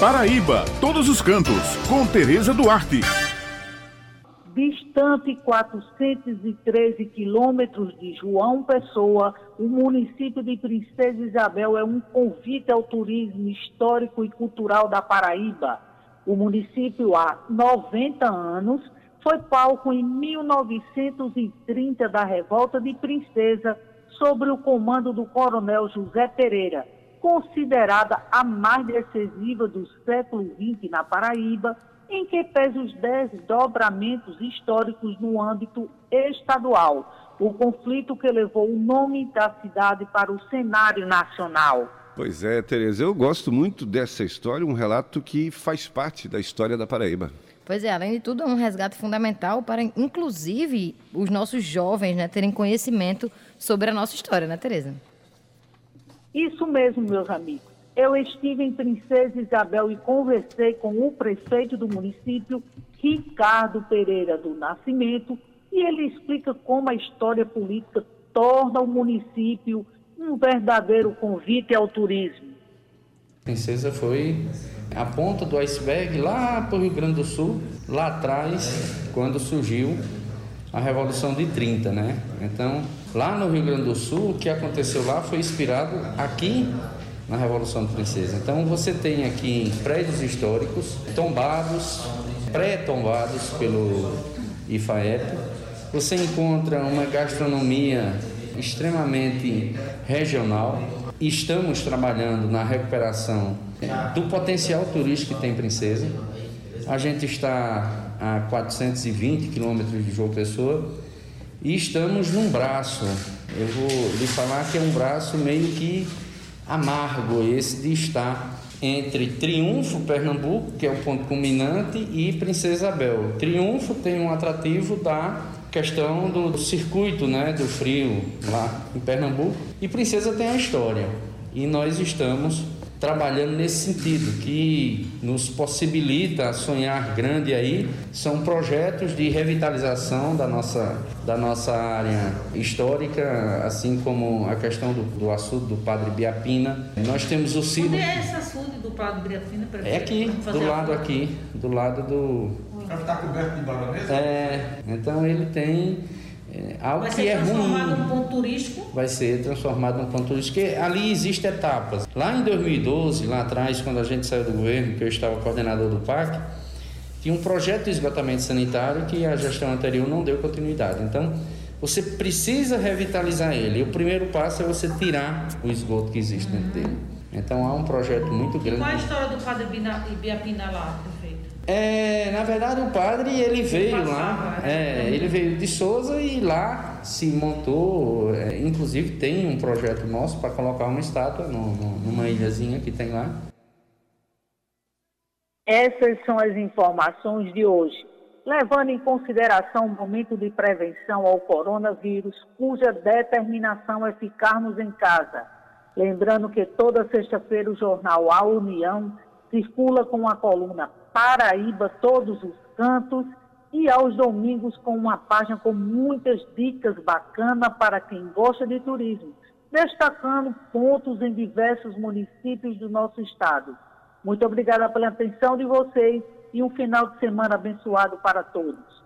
Paraíba, todos os cantos, com Tereza Duarte. Distante 413 quilômetros de João Pessoa, o município de Princesa Isabel é um convite ao turismo histórico e cultural da Paraíba. O município, há 90 anos, foi palco em 1930 da Revolta de Princesa, sobre o comando do coronel José Pereira, considerada a mais decisiva do século XX na Paraíba em que pese os desdobramentos históricos no âmbito estadual, o conflito que levou o nome da cidade para o cenário nacional. Pois é, Tereza, eu gosto muito dessa história, um relato que faz parte da história da Paraíba. Pois é, além de tudo, é um resgate fundamental para, inclusive, os nossos jovens né, terem conhecimento sobre a nossa história, né, Tereza? Isso mesmo, meus amigos. Eu estive em Princesa Isabel e conversei com o prefeito do município, Ricardo Pereira do Nascimento, e ele explica como a história política torna o município um verdadeiro convite ao turismo. Princesa foi a ponta do iceberg lá para o Rio Grande do Sul, lá atrás, quando surgiu a Revolução de 30, né? Então, lá no Rio Grande do Sul, o que aconteceu lá foi inspirado aqui na Revolução de Princesa. Então você tem aqui prédios históricos tombados, pré-tombados pelo IFAEP. Você encontra uma gastronomia extremamente regional. Estamos trabalhando na recuperação do potencial turístico que tem Princesa. A gente está a 420 quilômetros de João Pessoa e estamos num braço. Eu vou lhe falar que é um braço meio que amargo esse de estar entre Triunfo, Pernambuco, que é o ponto culminante, e Princesa Isabel. Triunfo tem um atrativo da questão do circuito né, do frio lá em Pernambuco, e Princesa tem a história. E nós estamos trabalhando nesse sentido, que nos possibilita sonhar grande aí, são projetos de revitalização da nossa, da nossa área histórica, assim como a questão do, do açude do Padre Biapina. Nós temos o silo... Onde é esse açude do Padre Biapina? É aqui, do lado aqui, do lado do... Está coberto de baronesa? É, então ele tem é, algo vai que é ruim. Vai ser transformado num ponto turístico, porque ali existem etapas. Lá em 2012, lá atrás, quando a gente saiu do governo, que eu estava coordenador do PAC, tinha um projeto de esgotamento sanitário que a gestão anterior não deu continuidade. Então, você precisa revitalizar ele. E o primeiro passo é você tirar o esgoto que existe dentro dele. Então, há um projeto muito grande. E qual a história do padre Ibiapina lá? É, na verdade o padre ele veio lá, é, ele veio de Souza e lá se montou, é, inclusive tem um projeto nosso para colocar uma estátua no, no, numa ilhazinha que tem lá. Essas são as informações de hoje, levando em consideração o momento de prevenção ao coronavírus, cuja determinação é ficarmos em casa. Lembrando que toda sexta-feira o jornal A União circula com a coluna Paraíba Todos os Cantos e aos domingos com uma página com muitas dicas bacanas para quem gosta de turismo, destacando pontos em diversos municípios do nosso estado. Muito obrigada pela atenção de vocês e um final de semana abençoado para todos.